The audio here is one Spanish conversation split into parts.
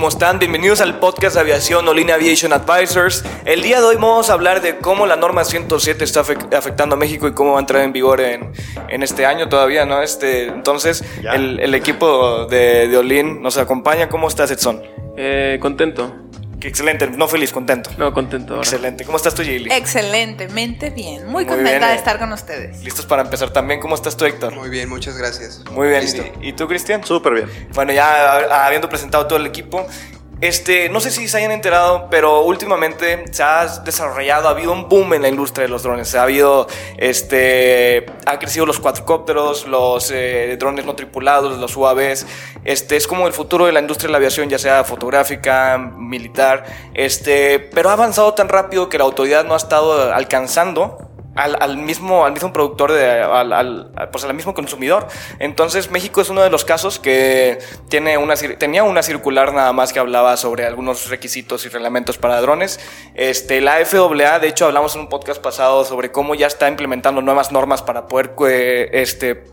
¿Cómo están? Bienvenidos al podcast de aviación Olin Aviation Advisors. El día de hoy vamos a hablar de cómo la norma 107 está afec- afectando a México y cómo va a entrar en vigor en, en este año todavía, ¿no? Este, entonces, el, el equipo de, de Olin nos acompaña. ¿Cómo estás, Edson? Eh, contento. Qué excelente, no feliz, contento. No, contento ahora. Excelente. ¿Cómo estás tú, Jaylee? Excelentemente bien. Muy, Muy contenta bien, de eh. estar con ustedes. ¿Listos para empezar también? ¿Cómo estás tú, Héctor? Muy bien, muchas gracias. Muy bien. Listo. ¿Y, y tú, Cristian? Súper bien. Bueno, ya habiendo presentado todo el equipo, este, no sé si se hayan enterado, pero últimamente se ha desarrollado, ha habido un boom en la industria de los drones. Ha habido, este, ha crecido los cuadricópteros, los eh, drones no tripulados, los UAVs. Este, es como el futuro de la industria de la aviación, ya sea fotográfica, militar. Este, pero ha avanzado tan rápido que la autoridad no ha estado alcanzando al, al mismo, al mismo productor, de, al, al- pues al mismo consumidor. Entonces México es uno de los casos que tiene una, tenía una circular nada más que hablaba sobre algunos requisitos y reglamentos para drones. Este, la FAA, de hecho hablamos en un podcast pasado sobre cómo ya está implementando nuevas normas para poder eh, este,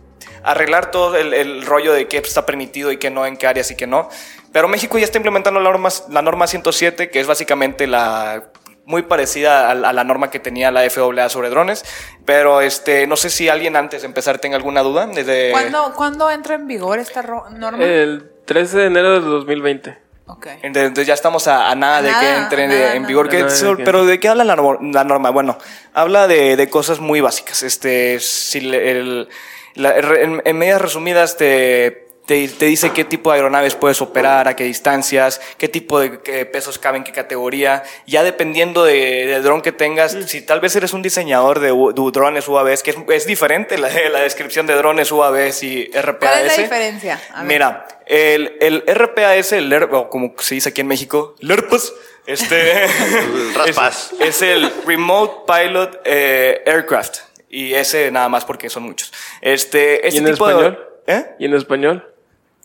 arreglar todo el, el rollo de qué está permitido y qué no, en qué áreas y qué no. Pero México ya está implementando la norma, la norma 107, que es básicamente la muy parecida a, a la norma que tenía la FAA sobre drones, pero este, no sé si alguien antes de empezar tenga alguna duda. Desde... ¿Cuándo, ¿Cuándo entra en vigor esta norma? El 13 de enero del 2020. ok. Entonces ya estamos a, a nada A de que nada, entre nada, en nada. vigor. A ¿Qué- nada de que- pero ¿de qué habla la, la norma? Bueno, habla de, de cosas muy básicas. Este, si le- el- la- en, en medidas resumidas te, te, te dice qué tipo de aeronaves puedes operar, a qué distancias, qué tipo de qué pesos caben, qué categoría. Ya dependiendo de- del dron que tengas, si tal vez eres un diseñador de, drones UAVs, que es, es diferente la, la descripción de drones UAVs y RPAS. ¿Cuál es la diferencia? Mira, el, el RPAS, el ER- o como se dice aquí en México, LERPAS, este, raspas. es, es el Remote Pilot eh, Aircraft. Y ese nada más porque son muchos. Este, este ¿Y en tipo español? de... ¿Eh? ¿Y en español?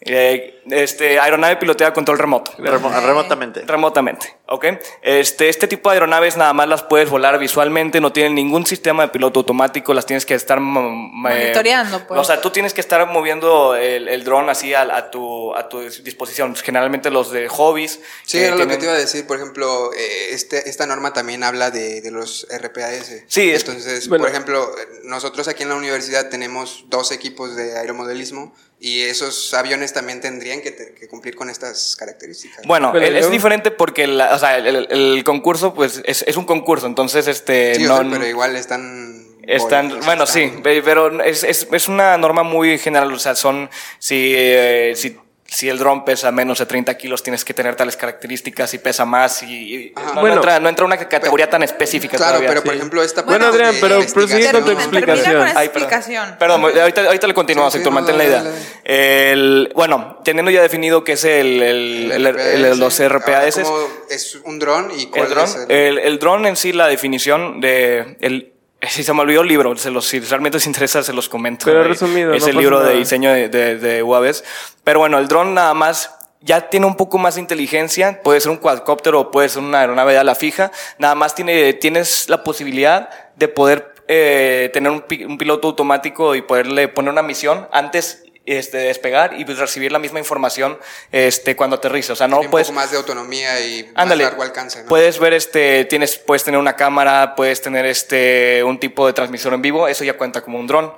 Eh, este, aeronave piloteada a control remoto. Remo- remotamente. Remotamente, ¿ok? Este, este tipo de aeronaves nada más las puedes volar visualmente, no tienen ningún sistema de piloto automático, las tienes que estar... eh, Monitoreando, pues. O sea, tú tienes que estar moviendo el, el dron así a, a tu, a tu disposición. Generalmente los de hobbies... Sí, que era lo que tienen- te iba a decir. Por ejemplo, eh, este, esta norma también habla de, de los RPAS. Sí, es- Entonces, bueno. por ejemplo, nosotros aquí en la universidad tenemos dos equipos de aeromodelismo y esos aviones también tendrían que, te- que cumplir con estas características. Bueno, es diferente porque la- o sea, el, concurso pues es, es un concurso, entonces este... Sí, no, pero igual están... Están, bueno, están- sí, pe- pero es, es, es una norma muy general, o sea, son, si, eh, si, si el dron pesa menos de 30 kilos, tienes que tener tales características, si pesa más, y, y no, no Bueno. entra, no entra una categoría tan específica Claro, todavía. pero por ejemplo, esta Bueno, parte Adrián, de pero prosigue con tu explicación. con Ay, explicación. Perdón, ahorita, ahorita le continúo, Sí, sí, Héctor, no, mantén la idea. El, bueno, teniendo ya definido qué es el, el, el- el- los RPAS, ¿cómo es un dron y cuál el dron, es el- el, el dron en sí, la definición de... El, si se me olvidó el libro, se los, si realmente os interesa, se los comento. Pero Eh, resumido, Es no el libro de diseño de, de, de UAVs. Pero bueno, el dron nada más ya tiene un poco más de inteligencia. Puede ser un cuadcóptero o puede ser una aeronave de ala fija. Nada más tiene, tienes la posibilidad de poder eh, tener un piloto automático y poderle poner una misión antes este, de despegar y pues, recibir la misma información este, cuando aterriza. O sea, no tiene un puedes... poco más de autonomía y Ándale. más largo alcance, ¿no? Puedes ver este, tienes, puedes tener una cámara, puedes tener este, un tipo de transmisor en vivo, eso ya cuenta como un dron.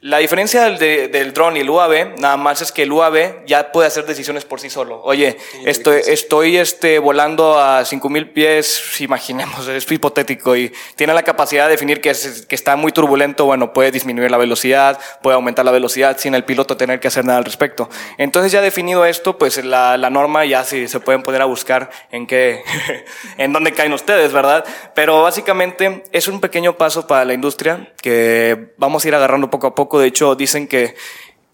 La diferencia del, de- del dron y el UAV, nada más es que el UAV ya puede hacer decisiones por sí solo. Oye, estoy, estoy este, volando a 5000 pies, imaginemos, es hipotético, y tiene la capacidad de definir que, es- que está muy turbulento, bueno, puede disminuir la velocidad, puede aumentar la velocidad sin el piloto tener que hacer nada al respecto. Entonces, ya definido esto, pues la, la norma ya sí se pueden poner a buscar en qué, en dónde caen ustedes, ¿verdad? Pero básicamente es un pequeño paso para la industria que vamos a ir agarrando poco a poco. De hecho, dicen que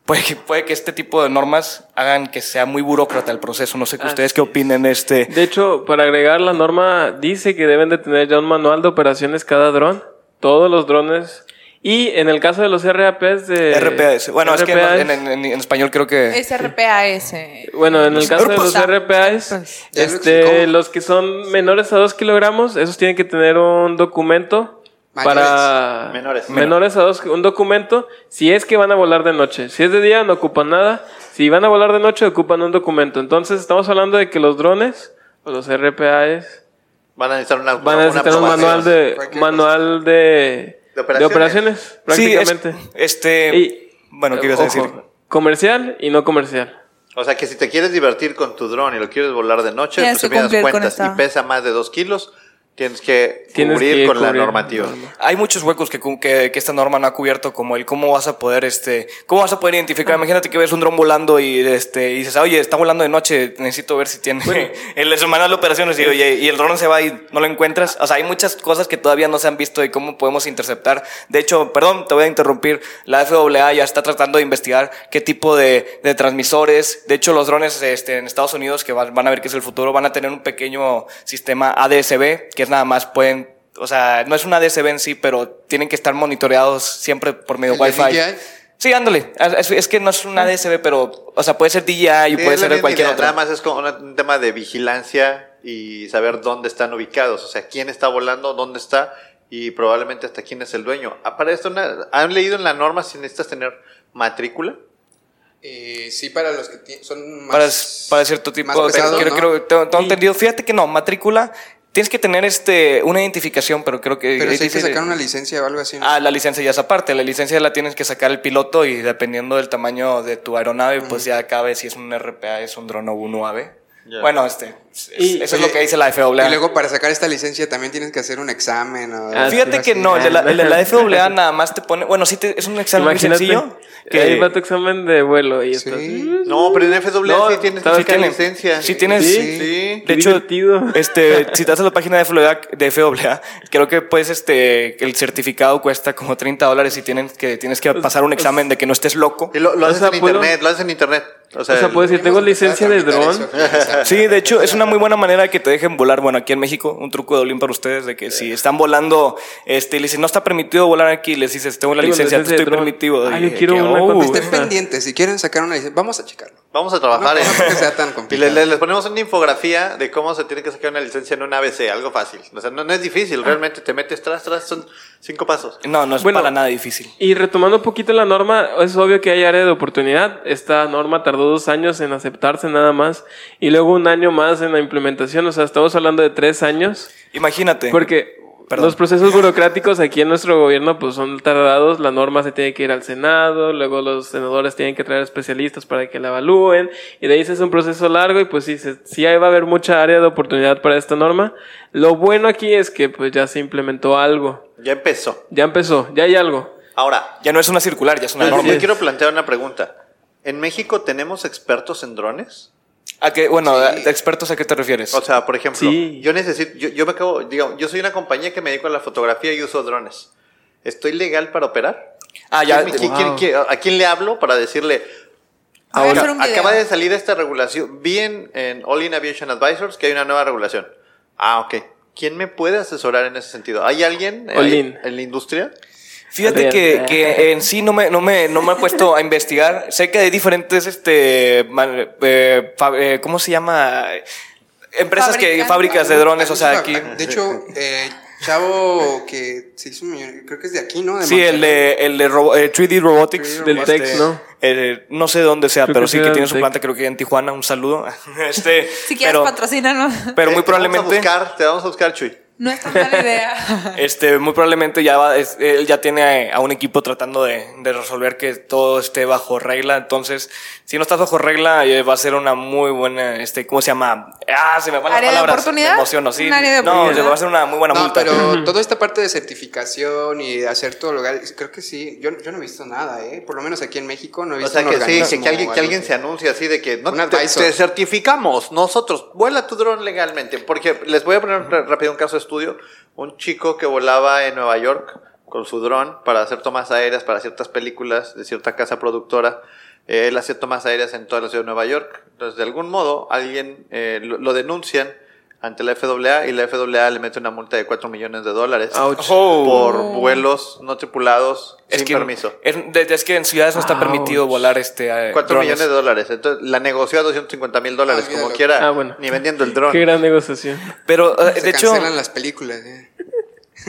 puede, que puede que este tipo de normas hagan que sea muy burócrata el proceso. No sé qué ustedes qué opinen. Este, De hecho, para agregar, la norma dice que deben de tener ya un manual de operaciones cada dron, todos los drones. Y en el caso de los RAPs de... RPAS. Bueno, es que en, RPAs, en- en- en español creo que... Es RPAS. Bueno, en el caso de los RPAs, pues, este, los que son menores a 2 kilogramos, esos tienen que tener un documento Mayores. para Menores. menores a 2, un documento si es que van a volar de noche. Si es de día, no ocupan nada. Si van a volar de noche, ocupan un documento. Entonces, estamos hablando de que los drones o los RPAs Van a necesitar una, van a una necesitar un manual de manual de, De operaciones. de operaciones, Sí, es- prácticamente. este... Y- bueno, ¿qué ibas a decir? Comercial y no comercial. O sea que si te quieres divertir con tu dron y lo quieres volar de noche, Tienes pues te cuentas esta- y pesa más de dos kilos, tienes que Tienes cubrir que con la normativa. norma. Hay muchos huecos que, que, que esta norma no ha cubierto, como el cómo vas a poder, este, cómo vas a poder identificar. Imagínate que ves un dron volando y, este, y dices, oye, está volando de noche, necesito ver si tiene el su manual de operaciones y, oye, y el dron se va y no lo encuentras. O sea, hay muchas cosas que todavía no se han visto y cómo podemos interceptar. De hecho, perdón, te voy a interrumpir. La FAA ya está tratando de investigar qué tipo de, de transmisores. De hecho, los drones este, en Estados Unidos, que van, van a ver que es el futuro, van a tener un pequeño sistema ADSB, que es nada más pueden o sea, no es una DSB en sí, pero tienen que estar monitoreados siempre por medio de ¿El de Wi-Fi. DJI? Sí, ándale. Es, es que no es una DSB, pero, o sea, puede ser DJI y Sí, puede ser de cualquier otra. Nada más es como un tema de vigilancia y saber dónde están ubicados, o sea, quién está volando, dónde está y probablemente hasta quién es el dueño. Ah, Para esto, ¿han leído en la norma si necesitas tener matrícula? Eh, sí, para los que son más. para, para cierto tipo. más pesados, creo, ¿no? creo- tengo, tengo entendido. Fíjate que no, matrícula. Tienes que tener este una identificación, pero creo que. Pero sí hay que sacar una licencia o algo así. ¿no? Ah, la licencia ya es aparte. La licencia la tienes que sacar el piloto y dependiendo del tamaño de tu aeronave, pues ya cabe si es un RPA, es un dron o un UAV. Bueno, este, es- Y- eso es lo que dice la FAA. Y luego para sacar esta licencia también tienes que hacer un examen. O Ah, Fíjate que no, el de la, el de la FAA nada más te pone, bueno, sí te- es un examen muy Imagínate, sencillo. que ahí va tu examen de vuelo y Sí. estás... No, pero en FAA No, sí tienes que sí sacar tiene. licencia. Sí tienes- Sí. de Qué hecho, divertido. este, si te vas a la página de FAA, de FAA, creo que pues este, el certificado cuesta como 30 dólares y tienes que, tienes que pasar un examen de que no estés loco. Y lo, lo O haces sea, en puedo- internet, lo haces en internet. O sea, O sea, el- puedes decir, tengo licencia de dron. Sí, de hecho, es una muy buena manera de que te dejen volar. Bueno, aquí en México, un truco de Olin para ustedes, de que si están volando, este, y le dicen, no está permitido volar aquí, les dices, tengo la licencia, te estoy permitido. Ah, Y yo quiero que, una oh, Estén pendientes, si quieren sacar una licencia, vamos a checarlo. Vamos a trabajar No, en no creo que sea tan complicado. les, les ponemos una infografía de cómo se tiene que sacar una licencia en un ABC, algo fácil. O sea, no, no es difícil, realmente te metes tras, tras, son cinco pasos. No, no es Bueno. para nada difícil. Y retomando un poquito la norma, es obvio que hay área de oportunidad. Esta norma tardó dos años en aceptarse nada más y luego un año más en la implementación. O sea, estamos hablando de tres años. Imagínate. Porque Perdón. los procesos burocráticos aquí en nuestro gobierno pues son tardados. La norma se tiene que ir al Senado, luego los senadores tienen que traer especialistas para que la evalúen y de ahí se hace un proceso largo y pues sí, se- sí ahí va a haber mucha área de oportunidad para esta norma. Lo bueno aquí es que pues ya se implementó algo. Ya empezó. Ya empezó, ya hay algo. Ahora, Ya no es una circular, ya es una norma. yo quiero plantear una pregunta. ¿En México tenemos expertos en drones? ¿A qué, bueno, Sí. de expertos a qué te refieres? O sea, por ejemplo, Sí. yo necesito, yo, yo me acabo, digamos, yo soy una compañía que me dedico a la fotografía y uso drones. ¿Estoy legal para operar? ah, ya. ¿Quién Wow. quién- quién- ¿A quién le hablo para decirle? Ahora, hacer un video. acaba de salir esta regulación. Vi en, en All In Aviation Advisors que hay una nueva regulación. Ah, ok. ¿Quién me puede asesorar en ese sentido? ¿Hay alguien in. en la industria? Fíjate que, que en sí no me, no, me, no me he puesto a investigar. Sé que hay diferentes, este, man- eh, fa- eh, ¿cómo se llama? Empresas que, fábricas de drones, o sea, aquí. De hecho, eh, Chavo que se hizo creo que es de aquí, ¿no? De Sí, el de, el de robo- eh, 3D Robotics. 3D Del este, Tex, ¿no? eh, no sé dónde sea, Creo pero que sí que tiene su planta, creo que en Tijuana. Un saludo. Este, Si quieres, pero, patrocínanos. pero muy Eh, te vamos a probablemente. buscar, te vamos a buscar, Chuy. No es tan mala idea. Este, muy probablemente ya va, es- él ya tiene a un equipo tratando de, de resolver que todo esté bajo regla. Entonces, si no estás bajo regla, eh, va a ser una muy buena, este, ¿cómo se llama? Ah, se me van las ¿Área de palabras. oportunidad? Me emociono, sí. ¿Un área de no, va a ser una muy buena No, multa. pero toda esta parte de certificación y de hacer todo legal, creo que sí. Yo, yo no he visto nada, ¿eh? Por lo menos aquí en México no he O visto sea un que sí, que, alguien, o que alguien se anuncie así de que no te, te certificamos nosotros, vuela tu dron legalmente. Porque les voy a poner rápido un caso de estudio. Un chico que volaba en Nueva York con su dron para hacer tomas aéreas para ciertas películas de cierta casa productora. Eh, Él hacía tomas aéreas en toda la ciudad de Nueva York. Entonces, de algún modo, alguien eh, lo, lo denuncian ante la FAA y la FAA le mete una multa de 4 millones de dólares Ouch. Oh. por vuelos no tripulados es sin que, permiso. Es, que en ciudades no está Ouch. permitido volar este. eh, 4 drones. millones de dólares. Entonces, la negoció a 250 mil dólares, Ah, como quiera, Ah, bueno. ni vendiendo el dron. Qué gran negociación. Pero, eh, Se de hecho. cancelan las películas, ¿eh?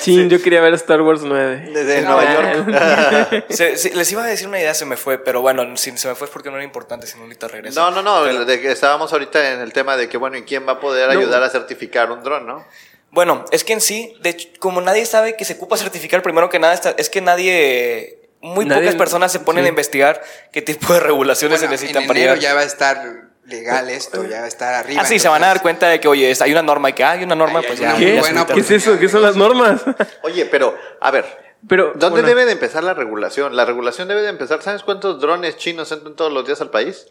Sí, yo quería ver Star Wars 9. Desde No, Nueva York. se- se- les iba a decir una idea, se me fue, pero bueno, si se me fue es porque no era importante, si no ahorita regreso. no, no, no. Pero- de que estábamos ahorita en el tema de que, bueno, ¿y quién va a poder No. ayudar a certificar un dron, no? Bueno, es que en sí, de hecho, como nadie sabe que se ocupa certificar, primero que nada, es que nadie. Muy Nadie- pocas personas se ponen sí. a investigar qué tipo de regulaciones Bueno, se necesitan en para enero llegar. ya va a estar legal esto, ya va a estar arriba. Ah, sí, se van a dar entonces- cuenta de que, oye, hay una norma y que hay una norma, Ay, pues ya. ¿Qué? ya buena ¿Qué es eso? ¿Qué son las normas? Oye, pero, a ver, Pero, ¿dónde bueno, debe de empezar la regulación? La regulación debe de empezar, ¿sabes cuántos drones chinos entran todos los días al país?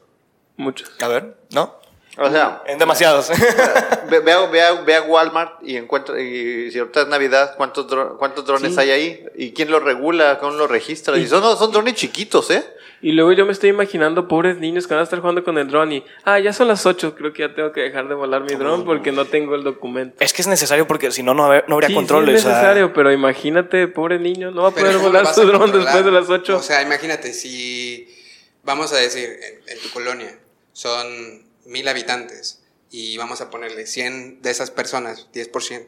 Muchos. A ver, ¿no? O sea, En demasiados. ve, ve a, ve a- ve a Walmart y encuentra, y si ahorita es Navidad, ¿cuántos, dro- cuántos drones Sí. hay ahí? ¿Y quién los regula? ¿Quién los registra? Y son, son drones chiquitos, ¿eh? Y luego yo me estoy imaginando pobres niños que van a estar jugando con el dron y, ah, ya son las 8, creo que ya tengo que dejar de volar mi dron porque no tengo el documento. es que es necesario porque si no, no, haber- no habría Sí, control. sí o es sea, necesario, pero imagínate, pobre niño, no va a poder ¿cómo volar su dron después de las 8. O sea, imagínate, si vamos a decir, en, en tu colonia son mil habitantes y vamos a ponerle 100 de esas personas, 10%,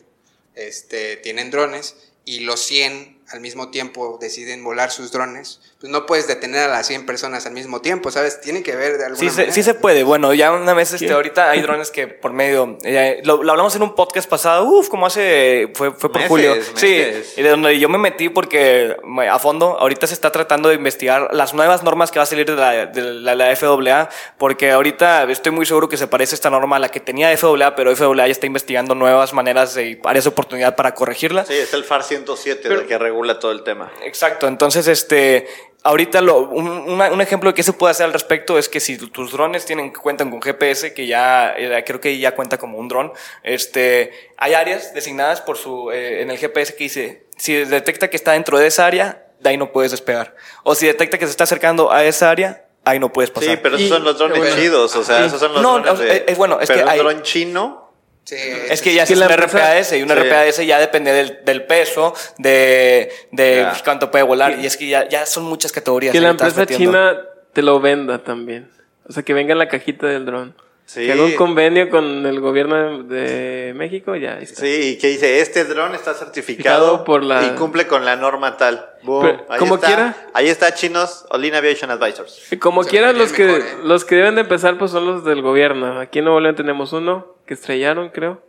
este, tienen drones y los 100 al mismo tiempo deciden volar sus drones, pues no puedes detener a las 100 personas al mismo tiempo, ¿sabes? Tiene que ver de alguna Sí se, manera. sí se puede. Bueno, ya una vez, este, ahorita hay drones que por medio, eh, lo, lo hablamos en un podcast pasado, uff, como hace, fue, fue por Meses, julio. meses. Sí, y de donde yo me metí porque a fondo, ahorita se está tratando de investigar las nuevas normas que va a salir de la, de la, la FAA, porque ahorita estoy muy seguro que se parece esta norma a la que tenía FAA, pero FAA ya está investigando nuevas maneras y áreas de oportunidad para corregirla. Sí, es el FAR 107 Pero- el que regula todo el tema. Exacto, entonces este ahorita lo, un, una- un ejemplo de qué se puede hacer al respecto es que si tus drones tienen cuentan con GPS que ya eh, creo que ya cuenta como un dron, este hay áreas designadas por su eh, en el GPS que dice si detecta que está dentro de esa área de ahí no puedes despegar. O si detecta que se está acercando a esa área ahí no puedes pasar. Sí, pero esos Y- son los drones bueno, chidos, o sea, esos son los No, drones no, de... eh, bueno, es pero que un hay- dron chino... Sí, Es que ya es la un empresa- RPAS y un Sí. RPAS ya depende del, del peso, de, de Ya. pues, cuánto puede volar. Y es que ya, ya son muchas categorías. Que la empresa metiendo. china te lo venda también. O sea, que venga en la cajita del dron. Sí. Que haga un convenio con el gobierno de México, ya. ahí está. Sí, y que dice, este dron está Certificado por la- y cumple con la norma tal. Boom. Pero, ahí como está, quiera. Ahí está, chinos, Olin Aviation Advisors. Y Como quieran, los que, mejor, ¿eh? los que deben de empezar pues son los del gobierno. Aquí en Nuevo León tenemos uno que estrellaron, creo.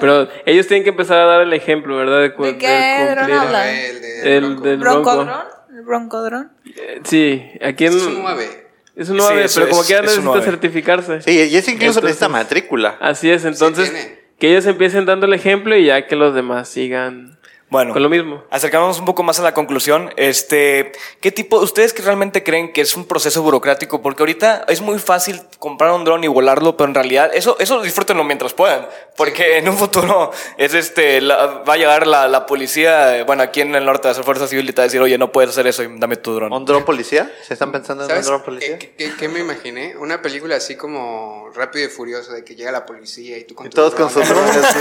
Pero ellos tienen que empezar a dar el ejemplo, ¿verdad? De, ¿De qué dron hablan? El de El Bronco. del Bronco. ¿Broncodrón? ¿El broncodrón? Eh, Sí, aquí en... Es un 9. Es un 9, Sí, pero como es- quieran es un necesita certificarse. Sí, y es incluso Entonces- necesita matrícula. Así es, entonces tiene. que ellos empiecen dando el ejemplo y ya que los demás sigan Bueno, con lo mismo. acercándonos un poco más a la conclusión, este, ¿qué tipo, ustedes que realmente creen que es un proceso burocrático? Porque ahorita es muy fácil comprar un dron y volarlo, pero en realidad eso, eso disfrútenlo mientras puedan, porque en un futuro es este, la- va a llegar la, la policía, bueno, aquí en el norte, las fuerzas civiles y te va a decir, oye, no puedes hacer eso y dame tu dron. ¿Un dron policía? ¿Se están pensando en un ¿Sabes dron policía? qué, qué- qué me imaginé? Una película así como Rápido y Furioso, de que llega la policía y tú con Y tu todos con dron. sus drones. así.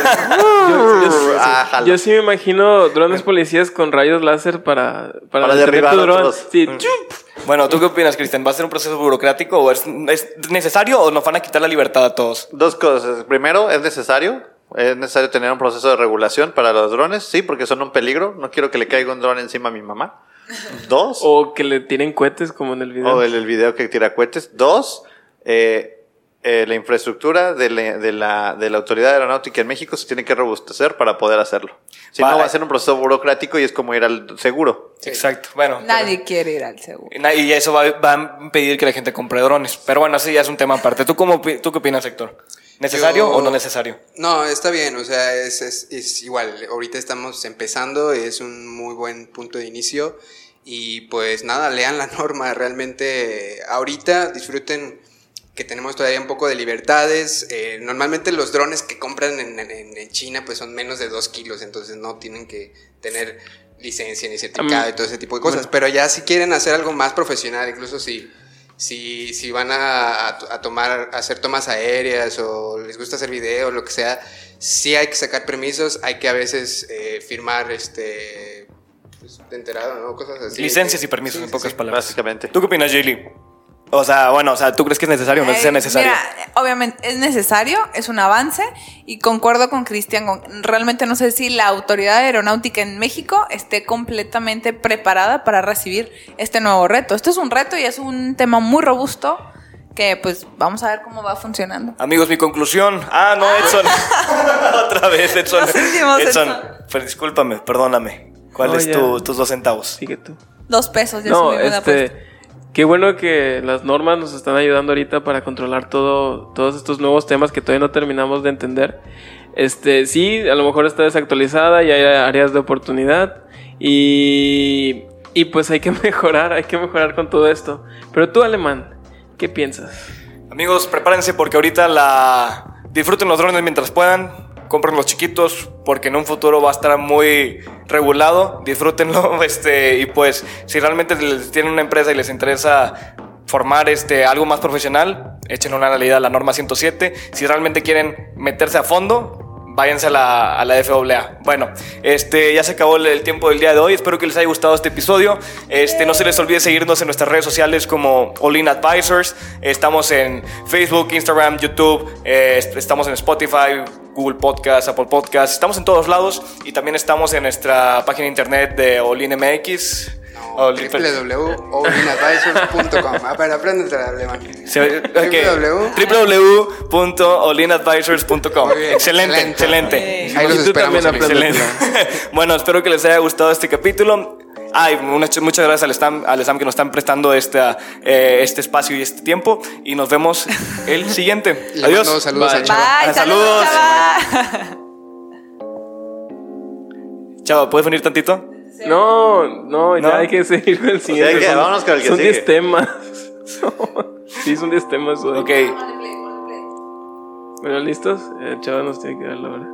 Yo, yo- Ah, yo sí me imagino drones policías con rayos láser para, para, derribar tu dron. otros. Sí, Mm. Bueno, ¿tú qué opinas, Cristian? ¿Va a ser un proceso burocrático o es, es necesario o nos van a quitar la libertad a todos? Dos cosas. Primero, es necesario. Es necesario tener un proceso de regulación para los drones, sí, porque son un peligro. No quiero que le caiga un dron encima a mi mamá. Dos, O que le tiren cohetes como en el video. o el, el video que tira cohetes. Dos, eh, eh, la infraestructura de la, de, la, de la Autoridad Aeronáutica en México se tiene que robustecer para poder hacerlo. Si no, va a ser un proceso burocrático y es como ir al seguro. Exacto. Bueno. Nadie quiere ir al seguro. Y eso va, va a impedir que la gente compre drones. Pero bueno, ese ya es un tema aparte. ¿Tú, cómo, tú qué opinas, Héctor? ¿Necesario Yo- o no necesario? No, está bien, o sea, es, es, es igual. Ahorita estamos empezando, es un muy buen punto de inicio. Y pues nada, lean la norma. Realmente, ahorita disfruten que tenemos todavía un poco de libertades. Eh, normalmente los drones que compran en, en- en China pues son menos de 2 kilos, entonces no tienen que tener licencia ni certificado y todo ese tipo de cosas. Pero ya si quieren hacer algo más profesional, incluso si, si, si van a, a to- a tomar, a hacer tomas aéreas o les gusta hacer videos, lo que sea, sí hay que sacar permisos, hay que a veces eh, firmar este pues, de enterado, ¿no? Cosas así. Licencias y permisos, sí, en sí, pocas sí. palabras. Básicamente. ¿Tú qué opinas, Jaylee? O sea, bueno, o sea, ¿tú crees que es necesario o no es Eh, necesario? Mira, obviamente es necesario, es un avance y concuerdo con Cristian. Realmente no sé si la autoridad aeronáutica en México esté completamente preparada para recibir este nuevo reto. Esto es un reto y es un tema muy robusto que pues vamos a ver cómo va funcionando. Amigos, mi conclusión. Ah, no, Edson. Otra vez, Edson. Edson. Edson. Pero discúlpame, perdóname. ¿Cuál No, es tu- tus dos centavos? Sigue tú. Dos pesos ya No, este. Qué bueno que las normas nos están ayudando ahorita para controlar todo, todos estos nuevos temas que todavía no terminamos de entender. Este, sí, a lo mejor está desactualizada y hay áreas de oportunidad. Y, y pues hay que mejorar, hay que mejorar con todo esto. Pero tú, Alemán, ¿qué piensas? Amigos, prepárense porque ahorita la disfruten los drones mientras puedan. Compren los chiquitos porque en un futuro va a estar muy regulado. Disfrútenlo. Este, y pues, si realmente les tienen una empresa y les interesa formar este, algo más profesional, echen una leída a la norma 107. Si realmente quieren meterse a fondo, váyanse a la, a la FAA. Bueno, este, ya se acabó el, tiempo del día de hoy. Espero que les haya gustado este episodio. Este, no se les olvide seguirnos en nuestras redes sociales como All In Advisors. Estamos en Facebook, Instagram, YouTube. eh, est- estamos en Spotify, Google Podcast, Apple Podcast. Estamos en todos lados y también estamos en nuestra página de internet de All In MX. No, www.allinadvisors.com. Ah, pero apréndete el alemán. Se- ok. www. www.allinadvisors.com. Muy bien, Excelente, excelente. excelente. Ahí los esperamos. Excelente. bueno, espero que les haya gustado este capítulo. Ay, muchas, muchas gracias al STAM, al STAM que nos están prestando esta, eh, este espacio y este tiempo. Y nos vemos el siguiente. Adiós. mando saludos Bye. a Chava. Bye, Ah, saludos. chava. Chava, ¿puedes venir tantito? No, no, ya ¿No? hay que seguir con el siguiente. hay que- Son- vámonos con el que Son sigue. 10 temas. sí, son 10 temas hoy. Ok. Bueno, ¿listos? Eh, Chava nos tiene que dar la hora.